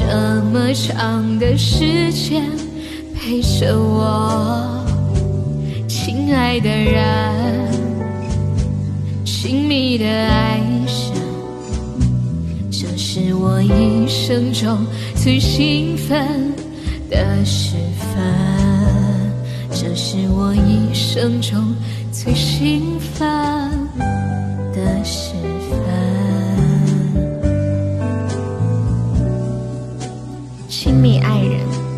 这么长的时间陪着我，亲爱的人，亲密的爱神，这是我一生中最兴奋的时分，这是我一生中最兴奋的时。亲密爱人。